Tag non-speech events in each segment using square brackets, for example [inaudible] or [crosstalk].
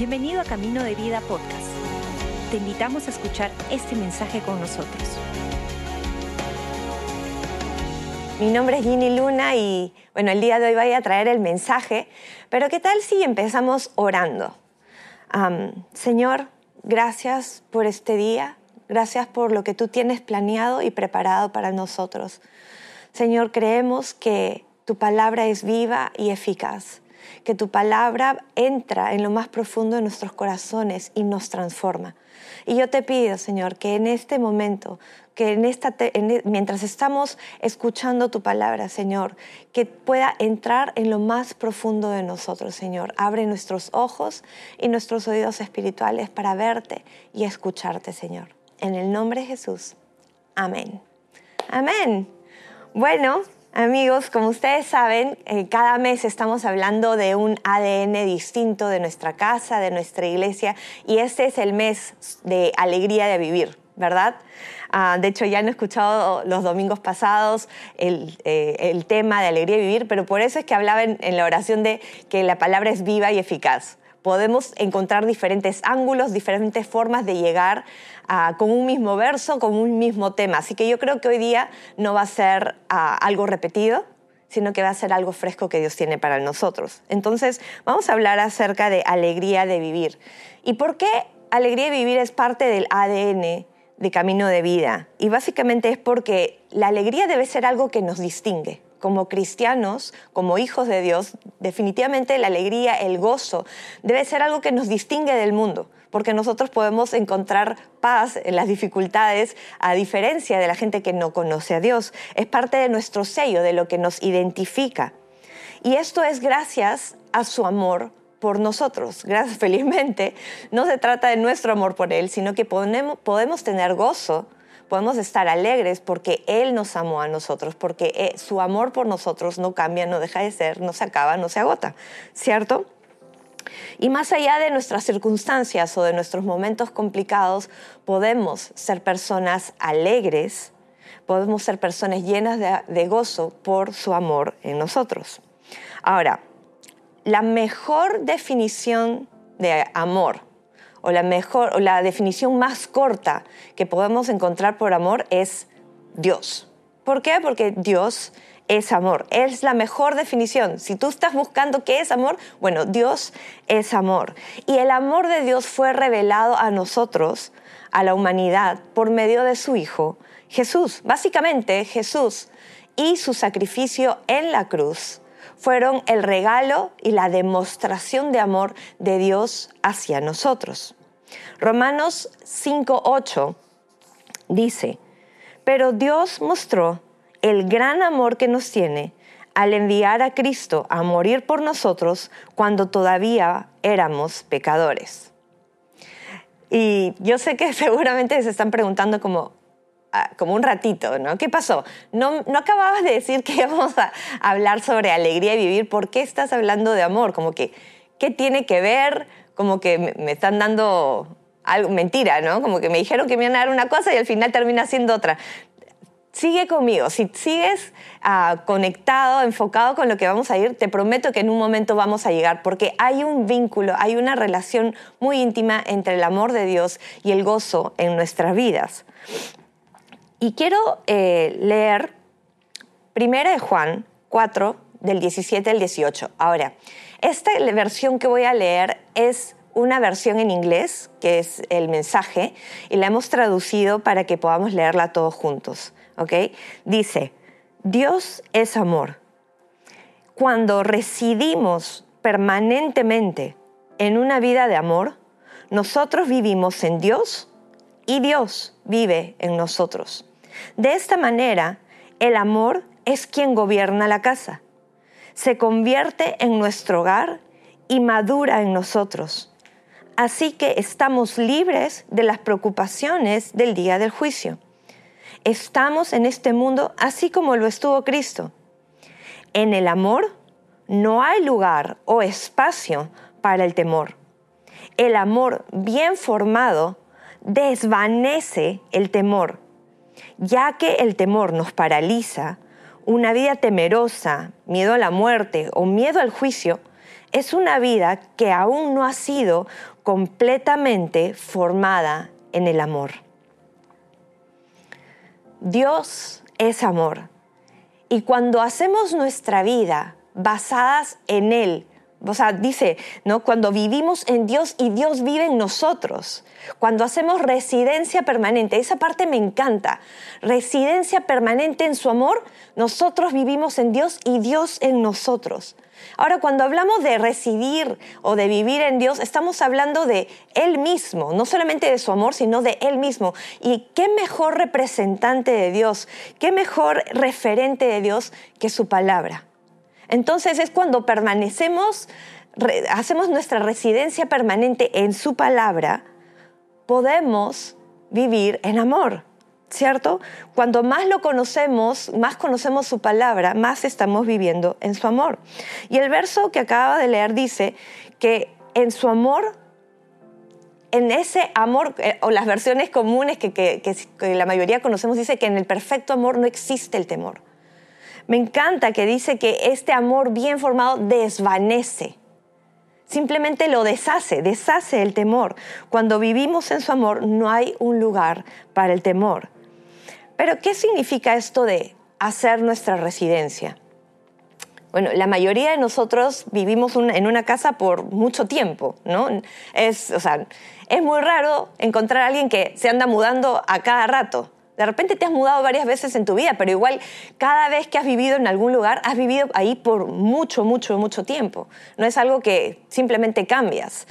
Bienvenido a Camino de Vida Podcast. Te invitamos a escuchar este mensaje con nosotros. Mi nombre es Ginny Luna y bueno, el día de hoy voy a traer el mensaje, pero ¿qué tal si empezamos orando? Señor, gracias por este día, gracias por lo que tú tienes planeado y preparado para nosotros. Señor, creemos que tu palabra es viva y eficaz que tu palabra entra en lo más profundo de nuestros corazones y nos transforma. Y yo te pido, Señor, que en este momento, que en esta, e, mientras estamos escuchando tu palabra, Señor, que pueda entrar en lo más profundo de nosotros, Señor. Abre nuestros ojos y nuestros oídos espirituales para verte y escucharte, Señor. En el nombre de Jesús. Amén. Amén. Bueno, Amigos, como ustedes saben, eh, cada mes estamos hablando de un ADN distinto de nuestra casa, de nuestra iglesia, y este es el mes de alegría de vivir, ¿verdad? Ah, de hecho, ya han escuchado los domingos pasados el, eh, tema de alegría de vivir, pero por eso es que hablaba en la oración de que la palabra es viva y eficaz podemos encontrar diferentes ángulos, diferentes formas de llegar con un mismo verso, con un mismo tema. Así que yo creo que hoy día no va a ser algo repetido, sino que va a ser algo fresco que Dios tiene para nosotros. Entonces, vamos a hablar acerca de alegría de vivir. ¿Y por qué alegría de vivir es parte del ADN de camino de vida? Y básicamente es porque la alegría debe ser algo que nos distingue como cristianos, como hijos de Dios, definitivamente la alegría, el gozo, debe ser algo que nos distingue del mundo, porque nosotros podemos encontrar paz en las dificultades a diferencia de la gente que no conoce a Dios. Es parte de nuestro sello, de lo que nos identifica. Y esto es gracias a su amor por nosotros. Gracias, [laughs] felizmente, no se trata de nuestro amor por Él, sino que podemos tener gozo podemos estar alegres porque Él nos amó a nosotros, porque eh, su amor por nosotros no cambia, no deja de ser, no se acaba, no se agota, ¿cierto? Y más allá de nuestras circunstancias o de nuestros momentos complicados, podemos ser personas alegres, podemos ser personas llenas de gozo por su amor en nosotros. Ahora, la mejor definición de amor o la mejor o la definición más corta que podemos encontrar por amor es Dios. ¿Por qué? Porque Dios es amor. Es la mejor definición. Si tú estás buscando qué es amor, bueno, Dios es amor. Y el amor de Dios fue revelado a nosotros, a la humanidad, por medio de su Hijo, Jesús. Básicamente, Jesús y su sacrificio en la cruz fueron el regalo y la demostración de amor de Dios hacia nosotros. Romanos 5.8 dice, pero Dios mostró el gran amor que nos tiene al enviar a Cristo a morir por nosotros cuando todavía éramos pecadores. Y yo sé que [laughs] seguramente se están preguntando como, como un ratito, ¿no? ¿Qué pasó? No, no acababas de decir que [laughs] íbamos a hablar sobre alegría y vivir. ¿Por qué estás hablando de amor? Como que, ¿qué tiene que ver? Como que me, están dando algo, mentira, ¿no? Como que me dijeron que me iban a dar una cosa y al final termina siendo otra. Sigue conmigo, si sigues ah, conectado, enfocado con lo que vamos a ir, te prometo que en un momento vamos a llegar, porque hay un vínculo, hay una relación muy íntima entre el amor de Dios y el gozo en nuestras vidas. Y quiero eh, leer 1 de Juan 4, del 17 al 18. Ahora, esta versión que voy a leer es una versión en inglés, que es el mensaje, y la hemos traducido para que podamos leerla todos juntos. ¿ok? Dice, Dios es amor. Cuando residimos permanentemente en una vida de amor, nosotros vivimos en Dios y Dios vive en nosotros. De esta manera, el amor es quien gobierna la casa. Se convierte en nuestro hogar y madura en nosotros. Así que estamos libres de las preocupaciones del día del juicio. Estamos en este mundo así como lo estuvo Cristo. En el amor no hay lugar o espacio para el temor. El amor bien formado desvanece el temor ya que el temor nos paraliza, una vida temerosa, miedo a la muerte o miedo al juicio, es una vida que aún no ha sido completamente formada en el amor. Dios es amor. Y cuando hacemos nuestra vida basadas en Él, o sea, dice, ¿no? Cuando vivimos en Dios y Dios vive en nosotros. Cuando hacemos residencia permanente, esa parte me encanta. Residencia permanente en su amor, nosotros vivimos en Dios y Dios en nosotros. Ahora, cuando hablamos de residir o de vivir en Dios, estamos hablando de Él mismo, no solamente de su amor, sino de Él mismo. Y qué mejor representante de Dios, qué mejor referente de Dios que su palabra. Entonces es cuando permanecemos, hacemos nuestra residencia permanente en su palabra, podemos vivir en amor, ¿cierto? Cuando más lo conocemos, más conocemos su palabra, más estamos viviendo en su amor. Y el verso que acaba de leer dice que en su amor en ese amor, eh, o las versiones comunes que, que, la mayoría conocemos, dice que en el perfecto amor no existe el temor. Me encanta que dice que este amor bien formado desvanece. Simplemente lo deshace, deshace el temor. Cuando vivimos en su amor no hay un lugar para el temor. Pero ¿qué significa esto de hacer nuestra residencia? Bueno, la mayoría de nosotros vivimos en una casa por mucho tiempo, ¿no? Es, o sea, es muy raro encontrar a alguien que se anda mudando a cada rato. De repente te has mudado varias veces en tu vida, pero igual cada vez que has vivido en algún lugar, has vivido ahí por mucho, mucho, mucho tiempo. No es algo que simplemente cambias.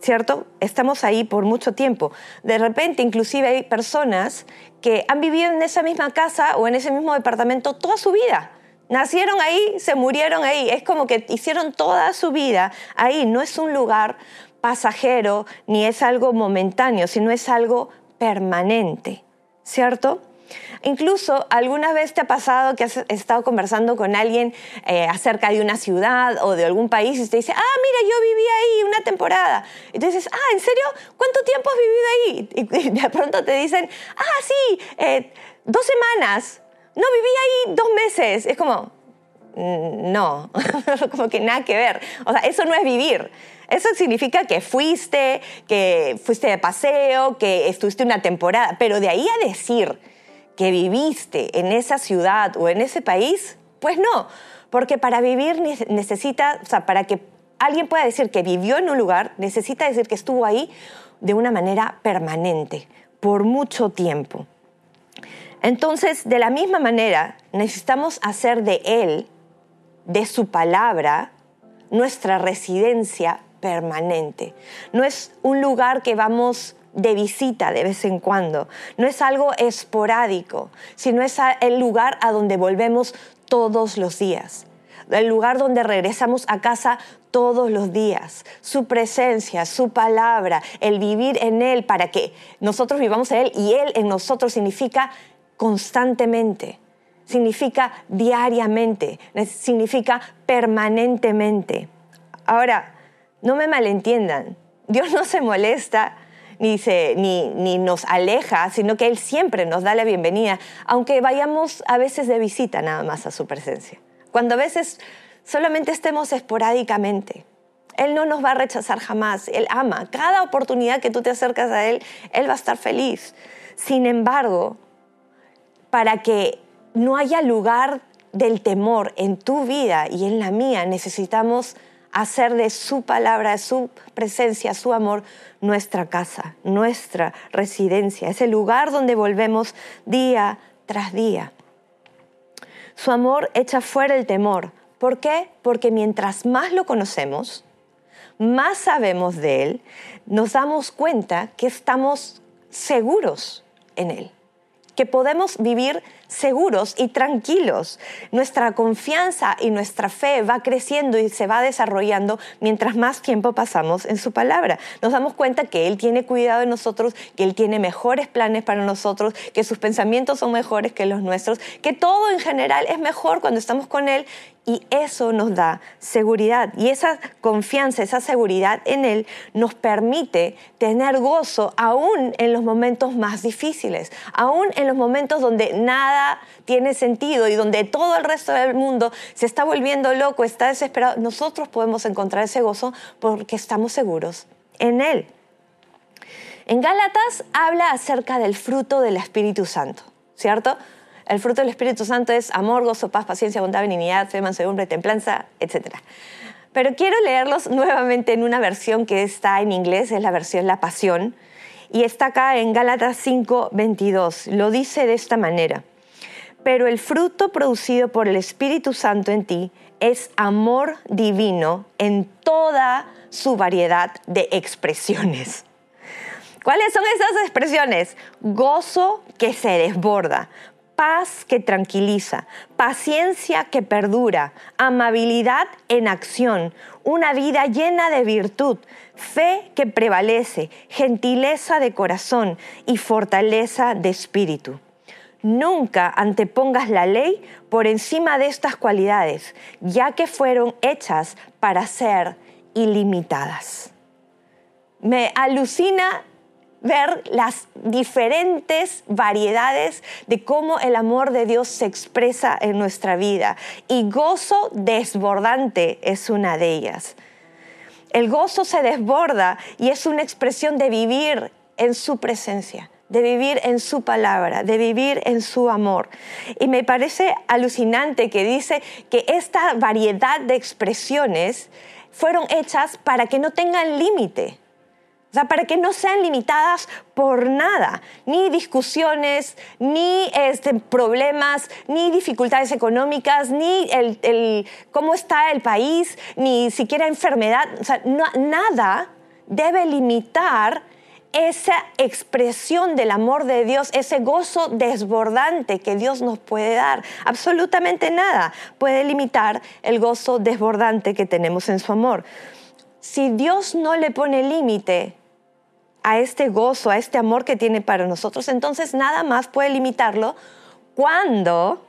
¿Cierto? Estamos ahí por mucho tiempo. De repente, inclusive hay personas que han vivido en esa misma casa o en ese mismo departamento toda su vida. Nacieron ahí, se murieron ahí. Es como que hicieron toda su vida ahí. No es un lugar pasajero ni es algo momentáneo, sino es algo permanente. ¿Cierto? Incluso alguna vez te ha pasado que has estado conversando con alguien eh, acerca de una ciudad o de algún país y te dice, ah, mira, yo viví ahí una temporada. Y tú dices, ah, ¿en serio? ¿Cuánto tiempo has vivido ahí? Y de pronto te dicen, ah, sí, eh, dos semanas. No, viví ahí dos meses. Es como, no, [laughs] como que nada que ver. O sea, eso no es vivir. Eso significa que fuiste, que fuiste de paseo, que estuviste una temporada, pero de ahí a decir que viviste en esa ciudad o en ese país, pues no, porque para vivir necesita, o sea, para que alguien pueda decir que vivió en un lugar, necesita decir que estuvo ahí de una manera permanente, por mucho tiempo. Entonces, de la misma manera, necesitamos hacer de Él, de su palabra, nuestra residencia permanente. No es un lugar que vamos de visita de vez en cuando. No es algo esporádico, sino es el lugar a donde volvemos todos los días. El lugar donde regresamos a casa todos los días. Su presencia, su palabra, el vivir en Él para que nosotros vivamos en Él y Él en nosotros significa constantemente, significa diariamente, significa permanentemente. Ahora, no me malentiendan, Dios no se molesta ni, se, ni, ni, nos aleja, sino que Él siempre nos da la bienvenida, aunque vayamos a veces de visita nada más a su presencia. Cuando a veces solamente estemos esporádicamente. Él no nos va a rechazar jamás, Él ama. Cada oportunidad que tú te acercas a Él, Él va a estar feliz. Sin embargo, para que no haya lugar del temor en tu vida y en la mía, necesitamos hacer de su palabra, de su presencia, su amor, nuestra casa, nuestra residencia, ese lugar donde volvemos día tras día. Su amor echa fuera el temor. ¿Por qué? Porque mientras más lo conocemos, más sabemos de Él, nos damos cuenta que estamos seguros en Él que podemos vivir seguros y tranquilos. Nuestra confianza y nuestra fe va creciendo y se va desarrollando mientras más tiempo pasamos en su palabra. Nos damos cuenta que Él tiene cuidado de nosotros, que Él tiene mejores planes para nosotros, que sus pensamientos son mejores que los nuestros, que todo en general es mejor cuando estamos con Él Y eso nos da seguridad. Y esa confianza, esa seguridad en Él nos permite tener gozo aún en los momentos más difíciles, aún en los momentos donde nada tiene sentido y donde todo el resto del mundo se está volviendo loco, está desesperado. Nosotros podemos encontrar ese gozo porque estamos seguros en Él. En Gálatas habla acerca del fruto del Espíritu Santo, ¿cierto? El fruto del Espíritu Santo es amor, gozo, paz, paciencia, bondad, benignidad, fe, mansedumbre, templanza, etc. Pero quiero leerlos nuevamente en una versión que está en inglés, es la versión La Pasión, y está acá en Gálatas 5, 22. Lo dice de esta manera. Pero el fruto producido por el Espíritu Santo en ti es amor divino en toda su variedad de expresiones. ¿Cuáles son esas expresiones? Gozo que se desborda, paz que tranquiliza, paciencia que perdura, amabilidad en acción, una vida llena de virtud, fe que prevalece, gentileza de corazón y fortaleza de espíritu. Nunca antepongas la ley por encima de estas cualidades, ya que fueron hechas para ser ilimitadas. Me alucina ver las diferentes variedades de cómo el amor de Dios se expresa en nuestra vida. Y gozo desbordante es una de ellas. El gozo se desborda y es una expresión de vivir en su presencia de vivir en su palabra, de vivir en su amor. Y me parece alucinante que dice que esta variedad de expresiones fueron hechas para que no tengan límite. O sea, para que no sean limitadas por nada, ni discusiones, ni este, problemas, ni dificultades económicas, ni el, cómo está el país, ni siquiera enfermedad. O sea, nada debe limitar esa expresión del amor de Dios, ese gozo desbordante que Dios nos puede dar. Absolutamente nada puede limitar el gozo desbordante que tenemos en su amor. Si Dios no le pone límite a este gozo, a este amor que tiene para nosotros, entonces nada más puede limitarlo cuando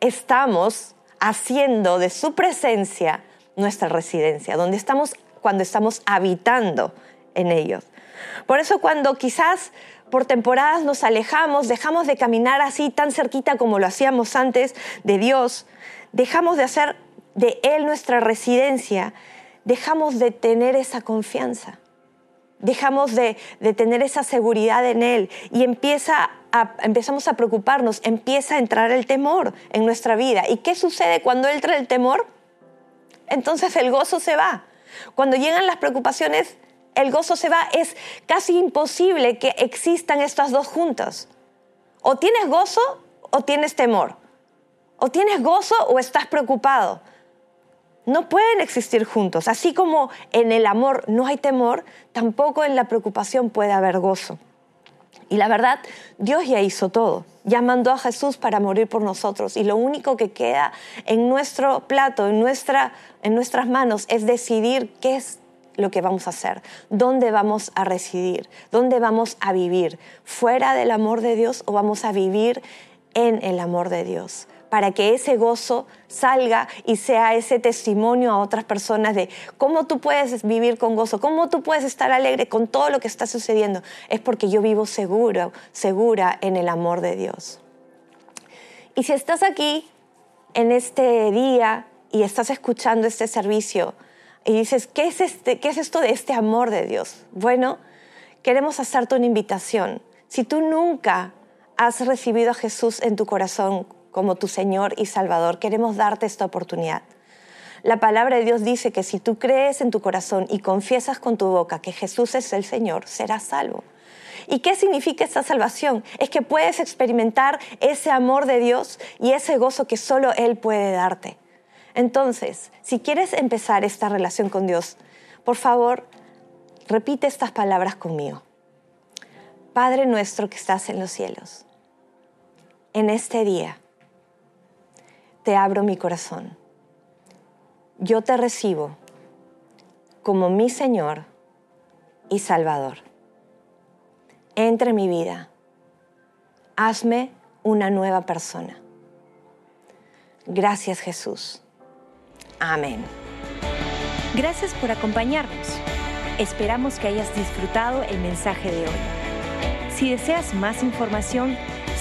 estamos haciendo de su presencia nuestra residencia, donde estamos cuando estamos habitando en ellos. Por eso cuando quizás por temporadas nos alejamos, dejamos de caminar así tan cerquita como lo hacíamos antes de Dios, dejamos de hacer de Él nuestra residencia, dejamos de tener esa confianza dejamos de, tener esa seguridad en Él y empieza empezamos a preocuparnos, empieza a entrar el temor en nuestra vida. ¿Y qué sucede cuando entra el temor? Entonces el gozo se va. Cuando llegan las preocupaciones, el gozo se va. Es casi imposible que existan estas dos juntas. O tienes gozo o tienes temor. O tienes gozo o estás preocupado no pueden existir juntos. Así como en el amor no hay temor, tampoco en la preocupación puede haber gozo. Y la verdad, Dios ya hizo todo. Ya mandó a Jesús para morir por nosotros. Y lo único que queda en nuestro plato, en, nuestra, en nuestras manos, es decidir qué es lo que vamos a hacer, dónde vamos a residir, dónde vamos a vivir, fuera del amor de Dios o vamos a vivir en el amor de Dios para que ese gozo salga y sea ese testimonio a otras personas de cómo tú puedes vivir con gozo, cómo tú puedes estar alegre con todo lo que está sucediendo. Es porque yo vivo seguro, segura en el amor de Dios. Y si estás aquí en este día y estás escuchando este servicio y dices, ¿qué es, este, qué es esto de este amor de Dios? Bueno, queremos hacerte una invitación. Si tú nunca has recibido a Jesús en tu corazón como tu Señor y Salvador, queremos darte esta oportunidad. La palabra de Dios dice que si tú crees en tu corazón y confiesas con tu boca que Jesús es el Señor, serás salvo. ¿Y qué significa esta salvación? Es que puedes experimentar ese amor de Dios y ese gozo que solo Él puede darte. Entonces, si quieres empezar esta relación con Dios, por favor, repite estas palabras conmigo. Padre nuestro que estás en los cielos, en este día te abro mi corazón. Yo te recibo como mi Señor y Salvador. Entre en mi vida. Hazme una nueva persona. Gracias Jesús. Amén. Gracias por acompañarnos. Esperamos que hayas disfrutado el mensaje de hoy. Si deseas más información,